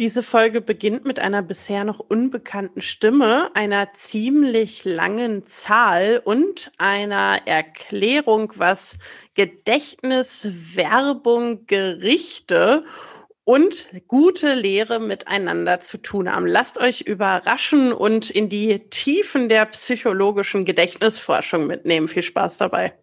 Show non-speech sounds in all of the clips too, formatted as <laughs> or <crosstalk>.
Diese Folge beginnt mit einer bisher noch unbekannten Stimme, einer ziemlich langen Zahl und einer Erklärung, was Gedächtnis, Werbung, Gerichte und gute Lehre miteinander zu tun haben. Lasst euch überraschen und in die Tiefen der psychologischen Gedächtnisforschung mitnehmen. Viel Spaß dabei.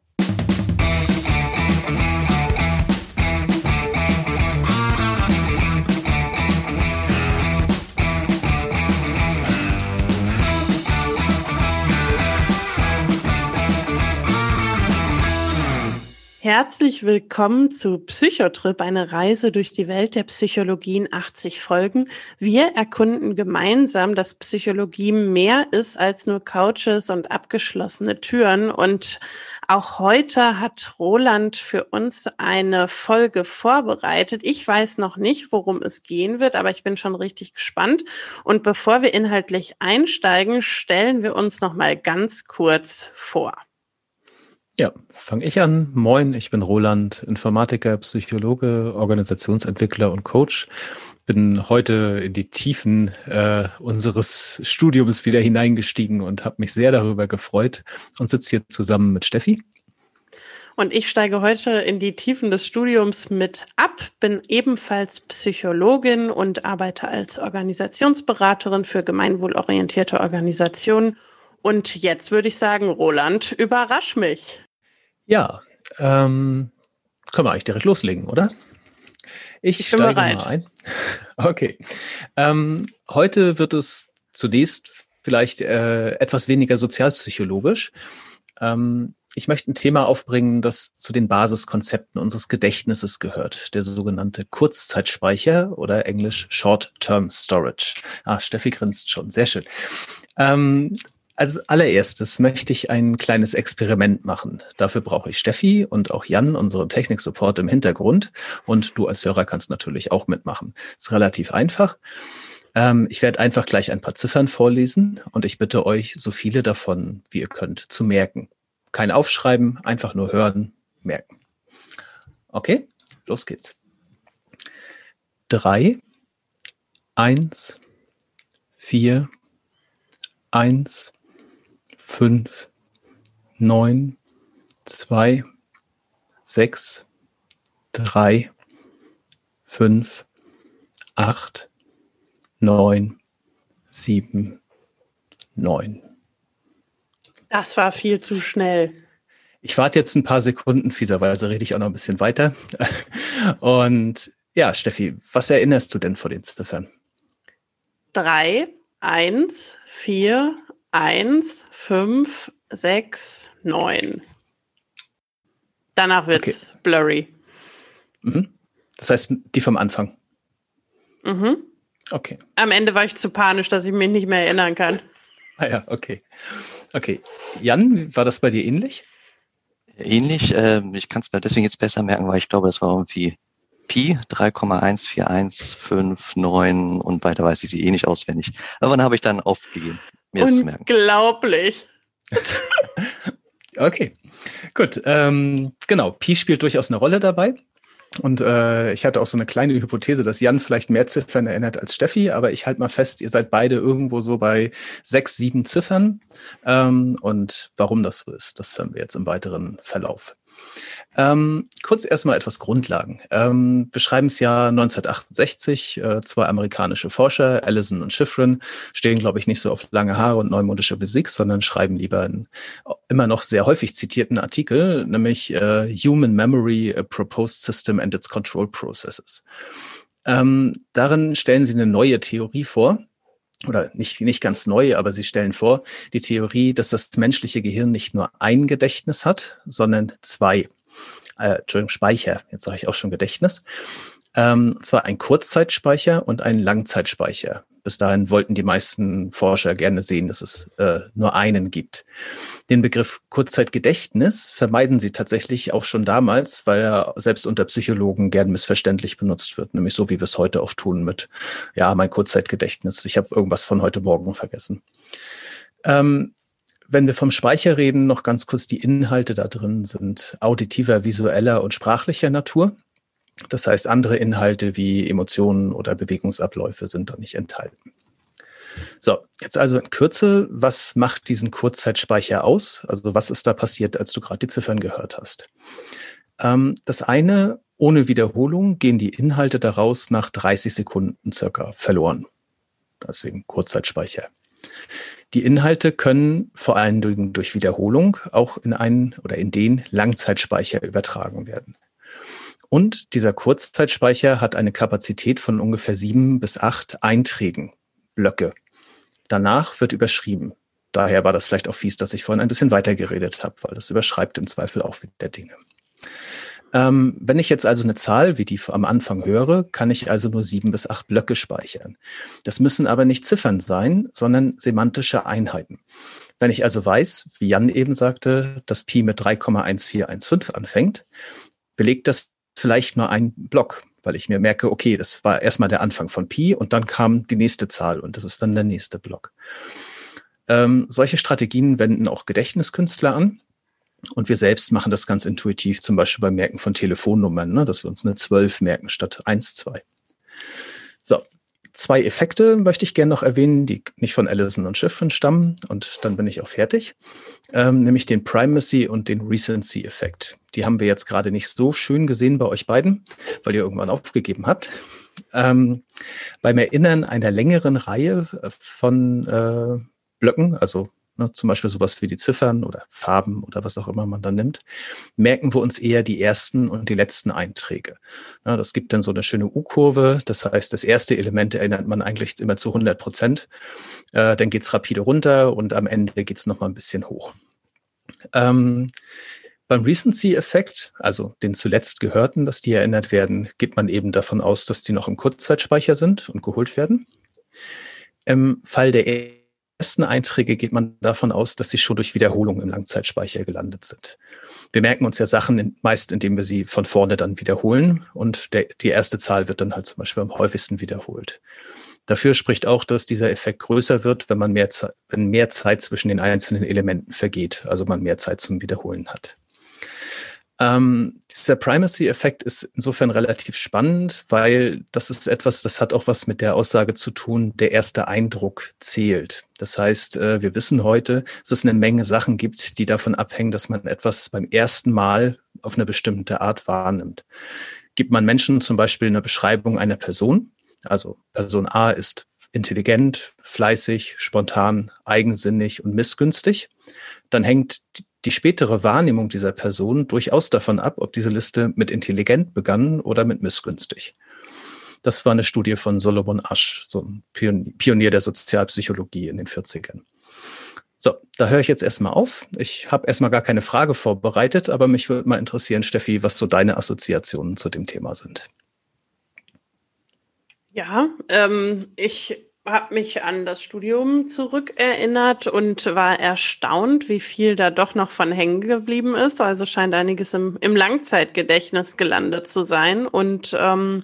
Herzlich willkommen zu Psychotrip, eine Reise durch die Welt der Psychologie in 80 Folgen. Wir erkunden gemeinsam, dass Psychologie mehr ist als nur Couches und abgeschlossene Türen. Und auch heute hat Roland für uns eine Folge vorbereitet. Ich weiß noch nicht, worum es gehen wird, aber ich bin schon richtig gespannt. Und bevor wir inhaltlich einsteigen, stellen wir uns noch mal ganz kurz vor. Ja, fange ich an. Moin, ich bin Roland, Informatiker, Psychologe, Organisationsentwickler und Coach. Bin heute in die Tiefen äh, unseres Studiums wieder hineingestiegen und habe mich sehr darüber gefreut und sitze hier zusammen mit Steffi. Und ich steige heute in die Tiefen des Studiums mit ab, bin ebenfalls Psychologin und arbeite als Organisationsberaterin für gemeinwohlorientierte Organisationen. Und jetzt würde ich sagen, Roland, überrasch mich. Ja, ähm, können wir eigentlich direkt loslegen, oder? Ich, ich steige bereit. mal ein. <laughs> Okay. Ähm, heute wird es zunächst vielleicht äh, etwas weniger sozialpsychologisch. Ähm, ich möchte ein Thema aufbringen, das zu den Basiskonzepten unseres Gedächtnisses gehört, der sogenannte Kurzzeitspeicher oder englisch Short-Term Storage. Ah, Steffi grinst schon, sehr schön. Ähm, als allererstes möchte ich ein kleines Experiment machen. Dafür brauche ich Steffi und auch Jan, unsere Technik-Support im Hintergrund. Und du als Hörer kannst natürlich auch mitmachen. Ist relativ einfach. Ähm, ich werde einfach gleich ein paar Ziffern vorlesen und ich bitte euch, so viele davon, wie ihr könnt, zu merken. Kein Aufschreiben, einfach nur hören, merken. Okay, los geht's. Drei, eins, vier, eins, fünf, neun, zwei, sechs, drei, fünf, acht, neun, sieben, neun. Das war viel zu schnell. Ich warte jetzt ein paar Sekunden, fieserweise rede ich auch noch ein bisschen weiter. <laughs> Und ja, Steffi, was erinnerst du denn vor den Ziffern? Drei, eins, vier, 1, 5, 6, 9. Danach wird es okay. blurry. Mhm. Das heißt, die vom Anfang. Mhm. Okay. Am Ende war ich zu panisch, dass ich mich nicht mehr erinnern kann. Ah ja, okay. Okay. Jan, war das bei dir ähnlich? Ähnlich. Äh, ich kann es mir deswegen jetzt besser merken, weil ich glaube, das war irgendwie Pi 3,1415,9 und weiter weiß ich sie eh nicht auswendig. Aber dann habe ich dann aufgegeben mir merken. Unglaublich. <laughs> okay, gut. Ähm, genau, Pi spielt durchaus eine Rolle dabei. Und äh, ich hatte auch so eine kleine Hypothese, dass Jan vielleicht mehr Ziffern erinnert als Steffi, aber ich halte mal fest, ihr seid beide irgendwo so bei sechs, sieben Ziffern. Ähm, und warum das so ist, das hören wir jetzt im weiteren Verlauf. Ähm, kurz erstmal etwas Grundlagen. Ähm, beschreiben es ja 1968, äh, zwei amerikanische Forscher, Allison und Schifrin, stehen, glaube ich, nicht so auf lange Haare und neumodische Physik, sondern schreiben lieber einen immer noch sehr häufig zitierten Artikel, nämlich äh, Human Memory, a Proposed System and its Control Processes. Ähm, darin stellen sie eine neue Theorie vor, oder nicht, nicht ganz neu, aber sie stellen vor, die Theorie, dass das menschliche Gehirn nicht nur ein Gedächtnis hat, sondern zwei äh, Entschuldigung, Speicher, jetzt sage ich auch schon Gedächtnis. Ähm, zwar ein Kurzzeitspeicher und ein Langzeitspeicher. Bis dahin wollten die meisten Forscher gerne sehen, dass es äh, nur einen gibt. Den Begriff Kurzzeitgedächtnis vermeiden sie tatsächlich auch schon damals, weil er selbst unter Psychologen gern missverständlich benutzt wird, nämlich so wie wir es heute oft tun mit, ja, mein Kurzzeitgedächtnis, ich habe irgendwas von heute Morgen vergessen. Ähm, wenn wir vom Speicher reden, noch ganz kurz die Inhalte da drin sind auditiver, visueller und sprachlicher Natur. Das heißt, andere Inhalte wie Emotionen oder Bewegungsabläufe sind da nicht enthalten. So, jetzt also in Kürze, was macht diesen Kurzzeitspeicher aus? Also was ist da passiert, als du gerade die Ziffern gehört hast? Ähm, das eine, ohne Wiederholung gehen die Inhalte daraus nach 30 Sekunden circa verloren. Deswegen Kurzzeitspeicher. Die Inhalte können vor allem durch Wiederholung auch in einen oder in den Langzeitspeicher übertragen werden. Und dieser Kurzzeitspeicher hat eine Kapazität von ungefähr sieben bis acht Einträgen, Blöcke. Danach wird überschrieben. Daher war das vielleicht auch fies, dass ich vorhin ein bisschen weiter geredet habe, weil das überschreibt im Zweifel auch wieder Dinge. Ähm, wenn ich jetzt also eine Zahl wie die am Anfang höre, kann ich also nur sieben bis acht Blöcke speichern. Das müssen aber nicht Ziffern sein, sondern semantische Einheiten. Wenn ich also weiß, wie Jan eben sagte, dass Pi mit 3,1415 anfängt, belegt das vielleicht nur ein Block, weil ich mir merke, okay, das war erstmal der Anfang von Pi und dann kam die nächste Zahl und das ist dann der nächste Block. Ähm, solche Strategien wenden auch Gedächtniskünstler an. Und wir selbst machen das ganz intuitiv, zum Beispiel beim Merken von Telefonnummern, ne, dass wir uns eine 12 merken statt 1, 2. So, zwei Effekte möchte ich gerne noch erwähnen, die nicht von Allison und Schiffrin stammen. Und dann bin ich auch fertig. Ähm, nämlich den Primacy und den Recency-Effekt. Die haben wir jetzt gerade nicht so schön gesehen bei euch beiden, weil ihr irgendwann aufgegeben habt. Ähm, beim Erinnern einer längeren Reihe von äh, Blöcken, also ne, zum Beispiel sowas wie die Ziffern oder Farben oder was auch immer man dann nimmt, merken wir uns eher die ersten und die letzten Einträge. Ja, das gibt dann so eine schöne U-Kurve. Das heißt, das erste Element erinnert man eigentlich immer zu 100 Prozent. Äh, dann geht's rapide runter und am Ende geht's noch mal ein bisschen hoch. Ähm, beim Recency-Effekt, also den zuletzt gehörten, dass die erinnert werden, geht man eben davon aus, dass die noch im Kurzzeitspeicher sind und geholt werden. Im Fall der ersten Einträge geht man davon aus, dass sie schon durch Wiederholung im Langzeitspeicher gelandet sind. Wir merken uns ja Sachen in, meist, indem wir sie von vorne dann wiederholen und der, die erste Zahl wird dann halt zum Beispiel am häufigsten wiederholt. Dafür spricht auch, dass dieser Effekt größer wird, wenn man mehr, wenn mehr Zeit zwischen den einzelnen Elementen vergeht, also man mehr Zeit zum Wiederholen hat. Ähm, dieser Primacy-Effekt ist insofern relativ spannend, weil das ist etwas, das hat auch was mit der Aussage zu tun, der erste Eindruck zählt. Das heißt, äh, wir wissen heute, dass es eine Menge Sachen gibt, die davon abhängen, dass man etwas beim ersten Mal auf eine bestimmte Art wahrnimmt. Gibt man Menschen zum Beispiel eine Beschreibung einer Person, also Person A ist intelligent, fleißig, spontan, eigensinnig und missgünstig, dann hängt die spätere Wahrnehmung dieser Person durchaus davon ab, ob diese Liste mit intelligent begann oder mit missgünstig. Das war eine Studie von Solomon Asch, so ein Pionier der Sozialpsychologie in den 40ern. So, da höre ich jetzt erstmal auf. Ich habe erstmal gar keine Frage vorbereitet, aber mich würde mal interessieren, Steffi, was so deine Assoziationen zu dem Thema sind. Ja, ähm, ich habe mich an das Studium zurückerinnert und war erstaunt, wie viel da doch noch von hängen geblieben ist. Also scheint einiges im, im Langzeitgedächtnis gelandet zu sein. Und ähm,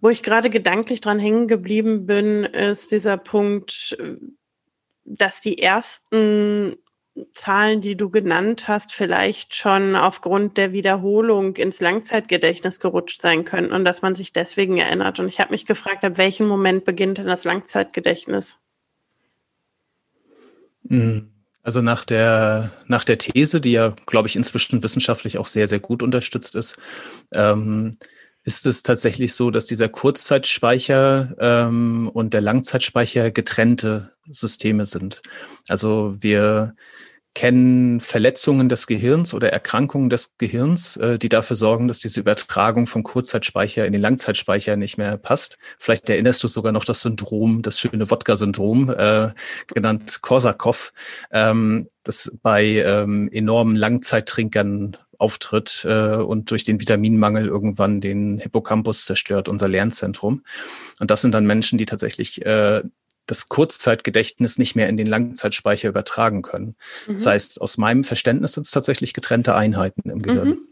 wo ich gerade gedanklich dran hängen geblieben bin, ist dieser Punkt, dass die ersten Zahlen, die du genannt hast, vielleicht schon aufgrund der Wiederholung ins Langzeitgedächtnis gerutscht sein könnten und dass man sich deswegen erinnert. Und ich habe mich gefragt, ab welchem Moment beginnt denn das Langzeitgedächtnis? Hm, also nach der, nach der These, die ja, glaube ich, inzwischen wissenschaftlich auch sehr, sehr gut unterstützt ist, ähm, ist es tatsächlich so, dass dieser Kurzzeitspeicher ähm, und der Langzeitspeicher getrennte Systeme sind. Also wir kennen Verletzungen des Gehirns oder Erkrankungen des Gehirns, äh, die dafür sorgen, dass diese Übertragung vom Kurzzeitspeicher in den Langzeitspeicher nicht mehr passt. Vielleicht erinnerst du sogar noch das Syndrom, das schöne Wodka-Syndrom, äh, genannt Korsakow, ähm, das bei ähm, enormen Langzeittrinkern auftritt äh, und durch den Vitaminmangel irgendwann den Hippocampus zerstört, unser Lernzentrum. Und das sind dann Menschen, die tatsächlich äh, das Kurzzeitgedächtnis nicht mehr in den Langzeitspeicher übertragen können. Mhm. Das heißt, aus meinem Verständnis sind es tatsächlich getrennte Einheiten im Gehirn. Mhm.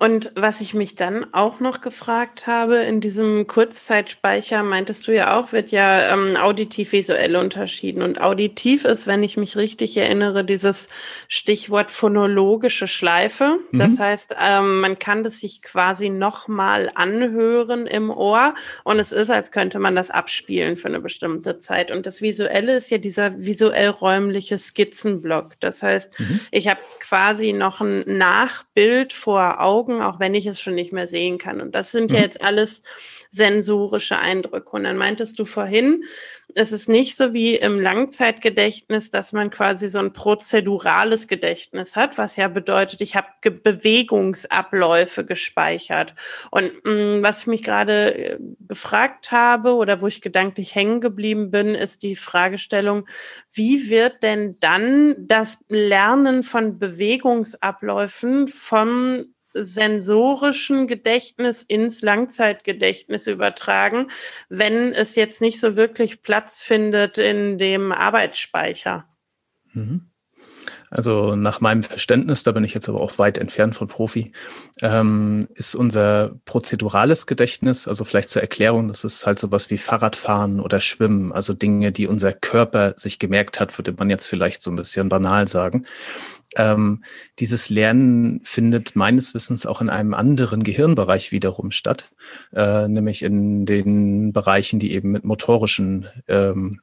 Und was ich mich dann auch noch gefragt habe, in diesem Kurzzeitspeicher, meintest du ja auch, wird ja ähm, auditiv-visuell unterschieden. Und auditiv ist, wenn ich mich richtig erinnere, dieses Stichwort phonologische Schleife. Mhm. Das heißt, ähm, man kann das sich quasi nochmal anhören im Ohr und es ist, als könnte man das abspielen für eine bestimmte Zeit. Und das Visuelle ist ja dieser visuell-räumliche Skizzenblock. Das heißt, mhm. ich habe quasi noch ein Nachbild vor Augen gucken, auch wenn ich es schon nicht mehr sehen kann. Und das sind mhm. ja jetzt alles sensorische Eindrücke. Und dann meintest du vorhin, es ist nicht so wie im Langzeitgedächtnis, dass man quasi so ein prozedurales Gedächtnis hat, was ja bedeutet, ich habe Bewegungsabläufe gespeichert. Und mh, mm, was ich mich gerade äh, gefragt habe oder wo ich gedanklich hängen geblieben bin, ist die Fragestellung, wie wird denn dann das Lernen von Bewegungsabläufen vom sensorischen Gedächtnis ins Langzeitgedächtnis übertragen, wenn es jetzt nicht so wirklich Platz findet in dem Arbeitsspeicher. Mhm. Also nach meinem Verständnis, da bin ich jetzt aber auch weit entfernt von Profi, ähm, ist unser prozedurales Gedächtnis, also vielleicht zur Erklärung, das ist halt sowas wie Fahrradfahren oder Schwimmen, also Dinge, die unser Körper sich gemerkt hat, würde man jetzt vielleicht so ein bisschen banal sagen. Ähm, dieses Lernen findet meines Wissens auch in einem anderen Gehirnbereich wiederum statt, äh, nämlich in den Bereichen, die eben mit motorischen ähm,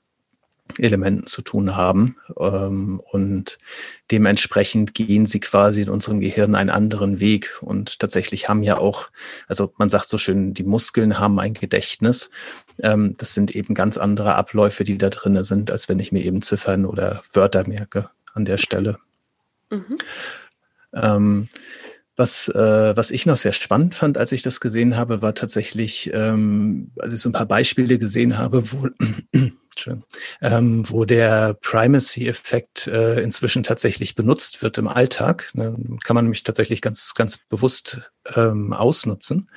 Elementen zu tun haben. Ähm, und dementsprechend gehen sie quasi in unserem Gehirn einen anderen Weg. Und tatsächlich haben ja auch, also man sagt so schön, die Muskeln haben ein Gedächtnis. Ähm, das sind eben ganz andere Abläufe, die da drinne sind, als wenn ich mir eben Ziffern oder Wörter merke an der Stelle. Mhm. Ähm, was, äh, was ich noch sehr spannend fand, als ich das gesehen habe, war tatsächlich, ähm, als ich so ein paar Beispiele gesehen habe, wo, <clears throat> ähm, wo der Primacy-Effekt äh, inzwischen tatsächlich benutzt wird im Alltag. Ne, kann man nämlich tatsächlich ganz, ganz bewusst ähm, ausnutzen.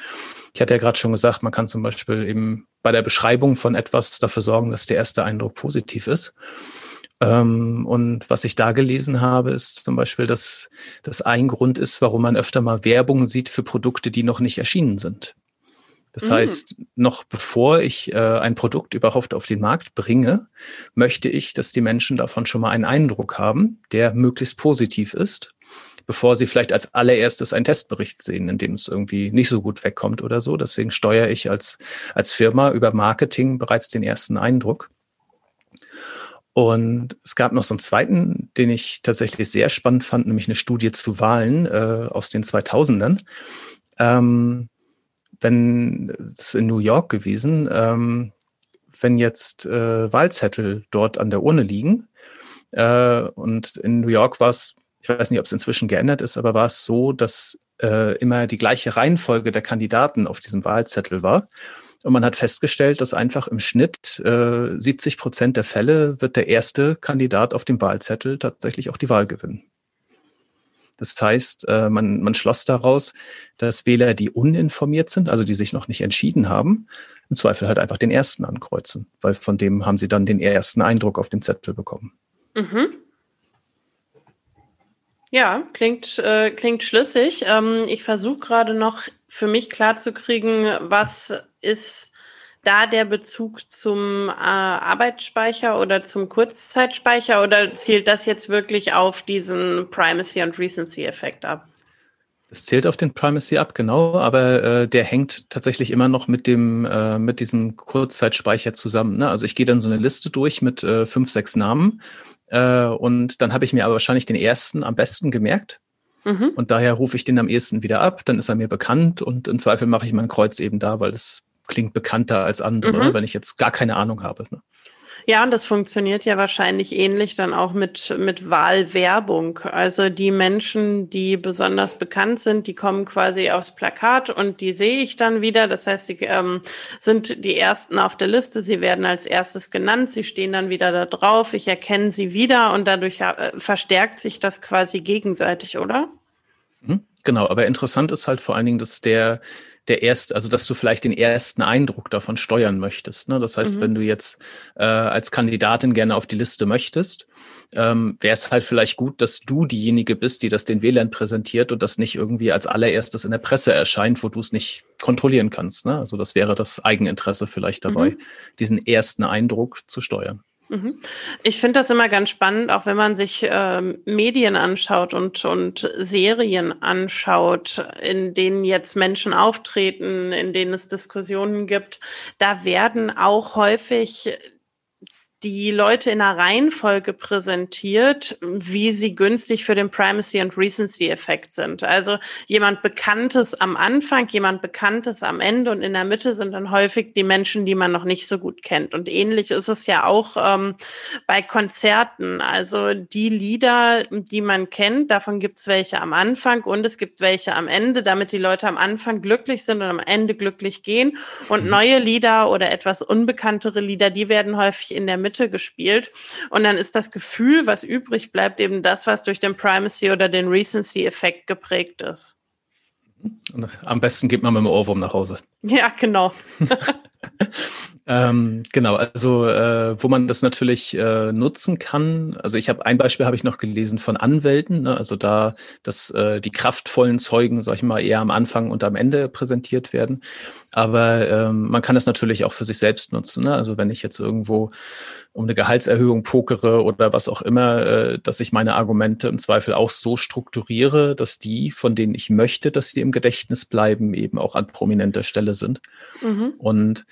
Ich hatte ja gerade schon gesagt, man kann zum Beispiel eben bei der Beschreibung von etwas dafür sorgen, dass der erste Eindruck positiv ist. Ähm, und was ich da gelesen habe, ist zum Beispiel, dass das ein Grund ist, warum man öfter mal Werbung sieht für Produkte, die noch nicht erschienen sind. Das mhm. heißt, noch bevor ich äh, ein Produkt überhaupt auf den Markt bringe, möchte ich, dass die Menschen davon schon mal einen Eindruck haben, der möglichst positiv ist, bevor sie vielleicht als allererstes einen Testbericht sehen, in dem es irgendwie nicht so gut wegkommt oder so. Deswegen steuere ich als, als Firma über Marketing bereits den ersten Eindruck. Und es gab noch so einen zweiten, den ich tatsächlich sehr spannend fand, nämlich eine Studie zu Wahlen äh, aus den 2000ern. Ähm, wenn es in New York gewesen, ähm, wenn jetzt äh, Wahlzettel dort an der Urne liegen äh, und in New York war es, ich weiß nicht, ob es inzwischen geändert ist, aber war es so, dass äh, immer die gleiche Reihenfolge der Kandidaten auf diesem Wahlzettel war. Und man hat festgestellt, dass einfach im Schnitt äh, 70 Prozent der Fälle wird der erste Kandidat auf dem Wahlzettel tatsächlich auch die Wahl gewinnen. Das heißt, äh, man, man schloss daraus, dass Wähler, die uninformiert sind, also die sich noch nicht entschieden haben, im Zweifel halt einfach den ersten ankreuzen, weil von dem haben sie dann den ersten Eindruck auf dem Zettel bekommen. Mhm. Ja, klingt, äh, klingt schlüssig. Ähm, ich versuche gerade noch für mich klarzukriegen, was ist da der Bezug zum äh, Arbeitsspeicher oder zum Kurzzeitspeicher oder zielt das jetzt wirklich auf diesen Primacy- und Recency-Effekt ab? Es zählt auf den Primacy ab, genau, aber äh, der hängt tatsächlich immer noch mit dem äh, mit diesem Kurzzeitspeicher zusammen. Ne? Also ich gehe dann so eine Liste durch mit äh, fünf, sechs Namen äh, und dann habe ich mir aber wahrscheinlich den ersten am besten gemerkt. Mhm. Und daher rufe ich den am ehesten wieder ab, dann ist er mir bekannt und im Zweifel mache ich mein Kreuz eben da, weil es klingt bekannter als andere, mhm. wenn ich jetzt gar keine Ahnung habe. Ne? Ja, und das funktioniert ja wahrscheinlich ähnlich dann auch mit, mit Wahlwerbung. Also die Menschen, die besonders bekannt sind, die kommen quasi aufs Plakat und die sehe ich dann wieder. Das heißt, sie ähm, sind die Ersten auf der Liste. Sie werden als erstes genannt. Sie stehen dann wieder da drauf. Ich erkenne sie wieder und dadurch äh, verstärkt sich das quasi gegenseitig, oder? Mhm, genau, aber interessant ist halt vor allen Dingen, dass der der erste, also dass du vielleicht den ersten Eindruck davon steuern möchtest. Ne? Das heißt, mhm. wenn du jetzt äh, als Kandidatin gerne auf die Liste möchtest, ähm, wäre es halt vielleicht gut, dass du diejenige bist, die das den Wählern präsentiert und das nicht irgendwie als allererstes in der Presse erscheint, wo du es nicht kontrollieren kannst. Ne? Also das wäre das Eigeninteresse vielleicht dabei, mhm. diesen ersten Eindruck zu steuern. Mhm. Ich finde das immer ganz spannend, auch wenn man sich ähm, Medien anschaut und, und Serien anschaut, in denen jetzt Menschen auftreten, in denen es Diskussionen gibt. Da werden auch häufig die Leute in einer Reihenfolge präsentiert, wie sie günstig für den Primacy und Recency Effekt sind. Also jemand Bekanntes am Anfang, jemand Bekanntes am Ende und in der Mitte sind dann häufig die Menschen, die man noch nicht so gut kennt. Und ähnlich ist es ja auch ähm, bei Konzerten. Also die Lieder, die man kennt, davon gibt es welche am Anfang und es gibt welche am Ende, damit die Leute am Anfang glücklich sind und am Ende glücklich gehen. Und mhm. neue Lieder oder etwas unbekanntere Lieder, die werden häufig in der Mitte Mitte gespielt. Und dann ist das Gefühl, was übrig bleibt, eben das, was durch den Primacy oder den Recency-Effekt geprägt ist. Am besten geht man mit dem Ohrwurm nach Hause. Ja, genau. <laughs> ähm, genau, also äh, wo man das natürlich äh, nutzen kann. Also ich habe ein Beispiel habe ich noch gelesen von Anwälten. Ne? Also da, dass äh, die kraftvollen Zeugen, sag ich mal, eher am Anfang und am Ende präsentiert werden. Aber ähm, man kann das natürlich auch für sich selbst nutzen. Ne? Also wenn ich jetzt irgendwo um eine Gehaltserhöhung pokere oder was auch immer, äh, dass ich meine Argumente im Zweifel auch so strukturiere, dass die, von denen ich möchte, dass sie im Gedächtnis bleiben, eben auch an prominenter Stelle sind. Mhm. Und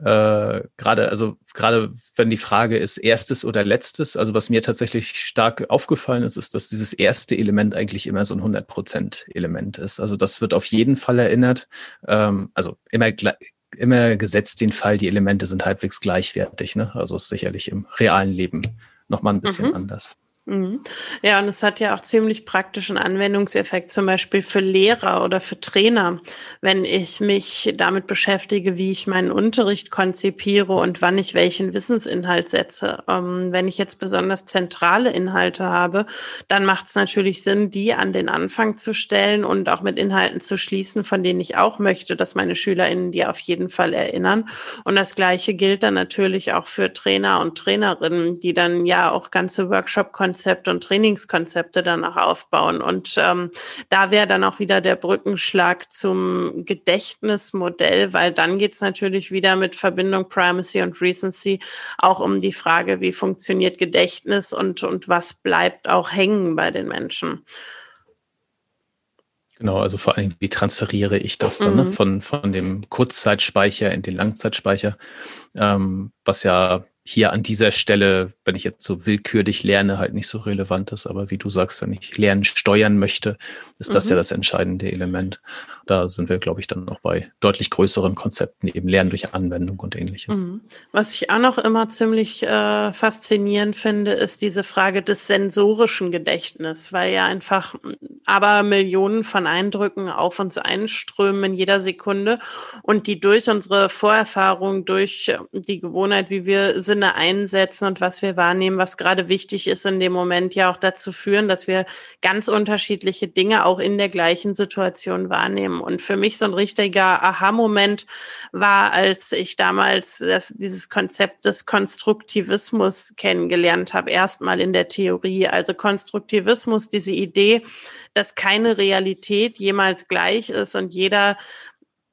äh, gerade, also gerade wenn die Frage ist, erstes oder letztes, also was mir tatsächlich stark aufgefallen ist, ist, dass dieses erste Element eigentlich immer so ein 100%-Element ist. Also das wird auf jeden Fall erinnert. Ähm, also immer immer gesetzt den Fall, die Elemente sind halbwegs gleichwertig. Ne? Also ist sicherlich im realen Leben nochmal ein bisschen mhm. anders. Mhm. Ja, und es hat ja auch ziemlich praktischen Anwendungseffekt, zum Beispiel für Lehrer oder für Trainer, wenn ich mich damit beschäftige, wie ich meinen Unterricht konzipiere und wann ich welchen Wissensinhalt setze. Ähm, wenn ich jetzt besonders zentrale Inhalte habe, dann macht es natürlich Sinn, die an den Anfang zu stellen und auch mit Inhalten zu schließen, von denen ich auch möchte, dass meine SchülerInnen die auf jeden Fall erinnern. Und das Gleiche gilt dann natürlich auch für Trainer und Trainerinnen, die dann ja auch ganze Workshop-Konzepte Konzepte und Trainingskonzepte danach aufbauen. Und ähm, da wäre dann auch wieder der Brückenschlag zum Gedächtnismodell, weil dann geht es natürlich wieder mit Verbindung Primacy und Recency auch um die Frage, wie funktioniert Gedächtnis und, und was bleibt auch hängen bei den Menschen. Genau, also vor allem, wie transferiere ich das dann ne? mhm. ne? von, von dem Kurzzeitspeicher in den Langzeitspeicher, ähm, was ja hier an dieser Stelle, wenn ich jetzt so willkürlich lerne, halt nicht so relevant ist. Aber wie du sagst, wenn ich Lernen steuern möchte, ist das mhm. ja das entscheidende Element. Da sind wir, glaube ich, dann noch bei deutlich größeren Konzepten, eben Lernen durch Anwendung und ähnliches. Mhm. Was ich auch noch immer ziemlich äh, faszinierend finde, ist diese Frage des sensorischen Gedächtnisses, weil ja einfach aber Millionen von Eindrücken auf uns einströmen in jeder Sekunde und die durch unsere Vorerfahrung, durch die Gewohnheit, wie wir Sinne einsetzen und was wir wahrnehmen, was gerade wichtig ist in dem Moment, ja auch dazu führen, dass wir ganz unterschiedliche Dinge auch in der gleichen Situation wahrnehmen. Und für mich so ein richtiger Aha-Moment war, als ich damals das, dieses Konzept des Konstruktivismus kennengelernt habe, erstmal in der Theorie. Also Konstruktivismus, diese Idee, dass keine Realität jemals gleich ist und jeder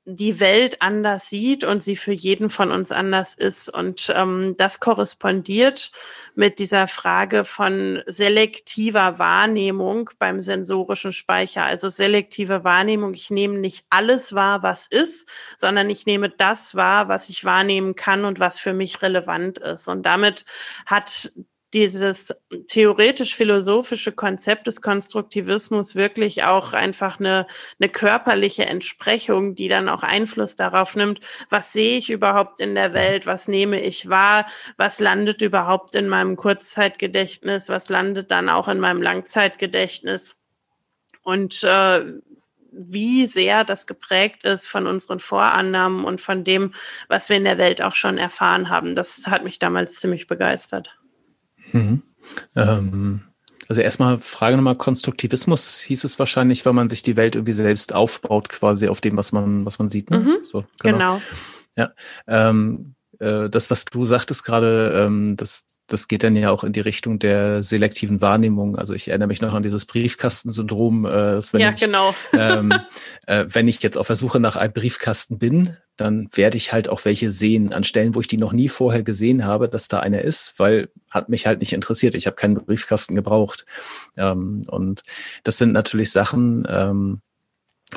die Welt anders sieht und sie für jeden von uns anders ist. Und ähm, das korrespondiert mit dieser Frage von selektiver Wahrnehmung beim sensorischen Speicher. Also selektive Wahrnehmung, ich nehme nicht alles wahr, was ist, sondern ich nehme das wahr, was ich wahrnehmen kann und was für mich relevant ist. Und damit hat dieses theoretisch-philosophische Konzept des Konstruktivismus wirklich auch einfach eine, eine körperliche Entsprechung, die dann auch Einfluss darauf nimmt, was sehe ich überhaupt in der Welt, was nehme ich wahr, was landet überhaupt in meinem Kurzzeitgedächtnis, was landet dann auch in meinem Langzeitgedächtnis. Und äh, wie sehr das geprägt ist von unseren Vorannahmen und von dem, was wir in der Welt auch schon erfahren haben. Das hat mich damals ziemlich begeistert. Mhm. Ähm, Also erstmal Frage nochmal, Konstruktivismus hieß es wahrscheinlich, weil man sich die Welt irgendwie selbst aufbaut, quasi auf dem, was man, was man sieht. Ne? Mhm, so, genau. genau. Ja. Ähm, äh, das, was du sagtest gerade, ähm, das, das geht dann ja auch in die Richtung der selektiven Wahrnehmung. Also ich erinnere mich noch an dieses Briefkastensyndrom. Äh, ja, ich, genau. <laughs> ähm, äh, wenn ich jetzt auf der Suche nach einem Briefkasten bin, dann werde ich halt auch welche sehen an Stellen, wo ich die noch nie vorher gesehen habe, dass da einer ist, weil hat mich halt nicht interessiert. Ich habe keinen Briefkasten gebraucht. Ähm, und das sind natürlich Sachen, ähm,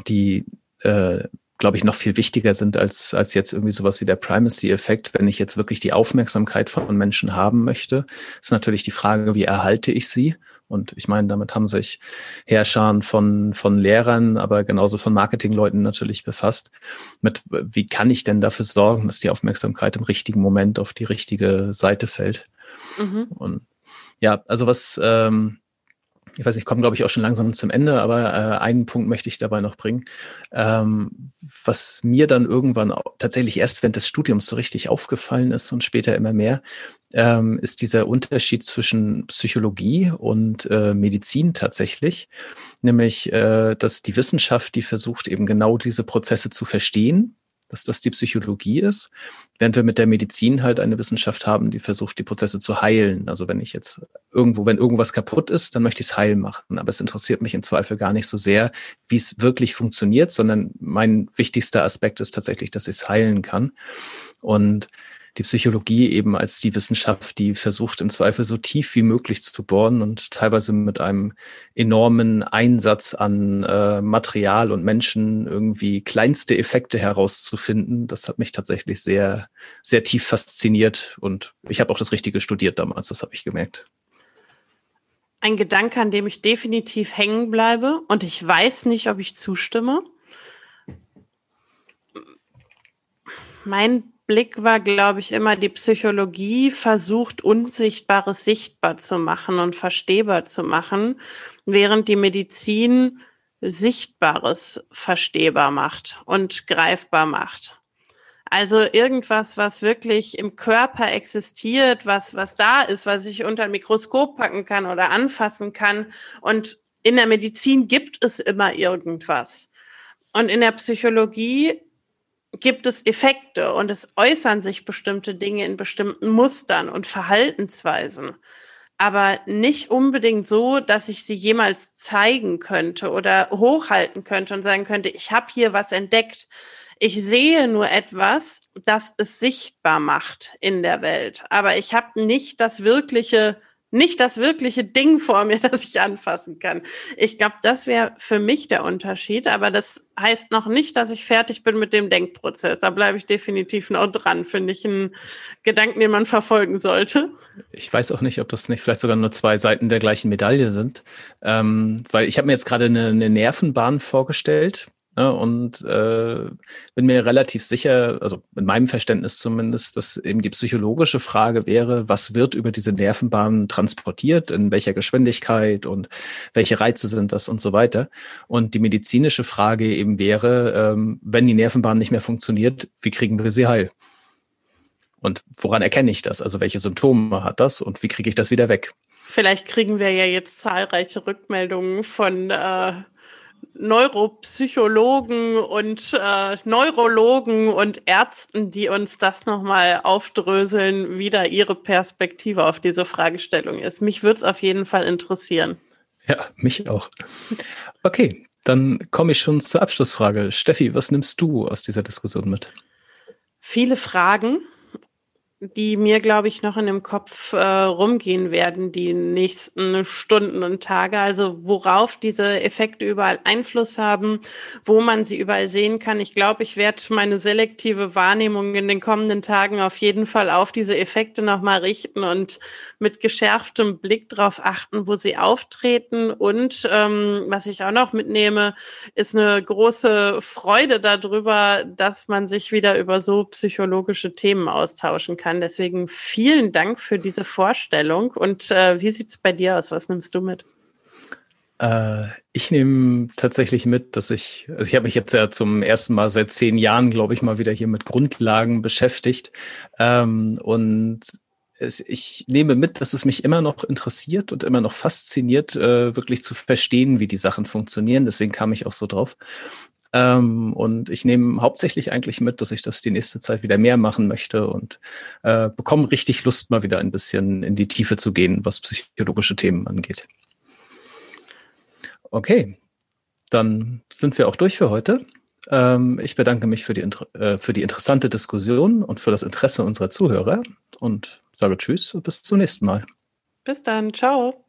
die äh, glaube ich, noch viel wichtiger sind als, als jetzt irgendwie sowas wie der Primacy-Effekt. Wenn ich jetzt wirklich die Aufmerksamkeit von Menschen haben möchte, ist natürlich die Frage, wie erhalte ich sie? Und ich meine, damit haben sich Herrscher von, von Lehrern, aber genauso von Marketingleuten natürlich befasst. Mit wie kann ich denn dafür sorgen, dass die Aufmerksamkeit im richtigen Moment auf die richtige Seite fällt? Mhm. Und ja, also was, ähm, ich weiß nicht, ich komme, glaube ich, auch schon langsam zum Ende, aber äh, einen Punkt möchte ich dabei noch bringen. Ähm, was mir dann irgendwann tatsächlich erst während des Studiums so richtig aufgefallen ist und später immer mehr, ähm, ist dieser Unterschied zwischen Psychologie und äh, Medizin tatsächlich. Nämlich, äh, dass die Wissenschaft, die versucht eben genau diese Prozesse zu verstehen, dass das die Psychologie ist, während wir mit der Medizin halt eine Wissenschaft haben, die versucht, die Prozesse zu heilen. Also wenn ich jetzt irgendwo, wenn irgendwas kaputt ist, dann möchte ich es heil machen. Aber es interessiert mich im Zweifel gar nicht so sehr, wie es wirklich funktioniert, sondern mein wichtigster Aspekt ist tatsächlich, dass ich es heilen kann. Und die Psychologie eben als die Wissenschaft, die versucht im Zweifel so tief wie möglich zu bohren und teilweise mit einem enormen Einsatz an äh, Material und Menschen irgendwie kleinste Effekte herauszufinden. Das hat mich tatsächlich sehr, sehr tief fasziniert und ich habe auch das Richtige studiert damals, das habe ich gemerkt. Ein Gedanke, an dem ich definitiv hängen bleibe und ich weiß nicht, ob ich zustimme. Mein Blick war, glaube ich, immer, die Psychologie versucht, Unsichtbares sichtbar zu machen und verstehbar zu machen, während die Medizin Sichtbares verstehbar macht und greifbar macht. Also irgendwas, was wirklich im Körper existiert, was, was da ist, was ich unter ein Mikroskop packen kann oder anfassen kann. Und in der Medizin gibt es immer irgendwas. Und in der Psychologie gibt es Effekte und es äußern sich bestimmte Dinge in bestimmten Mustern und Verhaltensweisen, aber nicht unbedingt so, dass ich sie jemals zeigen könnte oder hochhalten könnte und sagen könnte, ich habe hier was entdeckt. Ich sehe nur etwas, das es sichtbar macht in der Welt, aber ich habe nicht das wirkliche nicht das wirkliche Ding vor mir, <laughs> das ich anfassen kann. Ich glaube, das wäre für mich der Unterschied, aber das heißt noch nicht, dass ich fertig bin mit dem Denkprozess. Da bleibe ich definitiv noch dran, finde ich einen Gedanken, den man verfolgen sollte. Ich weiß auch nicht, ob das nicht vielleicht sogar nur zwei Seiten der gleichen Medaille sind, ähm, weil ich habe mir jetzt gerade eine, eine Nervenbahn vorgestellt Ne, und äh, bin mir relativ sicher, also in meinem Verständnis zumindest, dass eben die psychologische Frage wäre, was wird über diese Nervenbahn transportiert, in welcher Geschwindigkeit und welche Reize sind das und so weiter. Und die medizinische Frage eben wäre, ähm, wenn die Nervenbahn nicht mehr funktioniert, wie kriegen wir sie heil? Und woran erkenne ich das? Also welche Symptome hat das und wie kriege ich das wieder weg? Vielleicht kriegen wir ja jetzt zahlreiche Rückmeldungen von äh, Neuropsychologen und äh, Neurologen und Ärzten, die uns das nochmal aufdröseln, wie da ihre Perspektive auf diese Fragestellung ist. Mich würde es auf jeden Fall interessieren. Ja, mich auch. Okay, dann komme ich schon zur Abschlussfrage. Steffi, was nimmst du aus dieser Diskussion mit? Viele Fragen die mir, glaube ich, noch in dem Kopf äh, rumgehen werden, die nächsten Stunden und Tage. Also worauf diese Effekte überall Einfluss haben, wo man sie überall sehen kann. Ich glaube, ich werde meine selektive Wahrnehmung in den kommenden Tagen auf jeden Fall auf diese Effekte nochmal richten und mit geschärftem Blick darauf achten, wo sie auftreten. Und ähm, was ich auch noch mitnehme, ist eine große Freude darüber, dass man sich wieder über so psychologische Themen austauschen kann kann. Deswegen vielen Dank für diese Vorstellung. Und äh, wie sieht es bei dir aus? Was nimmst du mit? Äh, ich nehme tatsächlich mit, dass ich, also ich habe mich jetzt ja zum ersten Mal seit zehn Jahren, glaube ich, mal wieder hier mit Grundlagen beschäftigt. Ähm, und ich nehme mit, dass es mich immer noch interessiert und immer noch fasziniert, äh, wirklich zu verstehen, wie die Sachen funktionieren. Deswegen kam ich auch so drauf. Ähm, und ich nehme hauptsächlich eigentlich mit, dass ich das die nächste Zeit wieder mehr machen möchte und äh, bekomme richtig Lust, mal wieder ein bisschen in die Tiefe zu gehen, was psychologische Themen angeht. Okay, dann sind wir auch durch für heute. Ähm, ich bedanke mich für die, äh, für die interessante Diskussion und für das Interesse unserer Zuhörer und sage Tschüss und bis zum nächsten Mal. Bis dann. Ciao.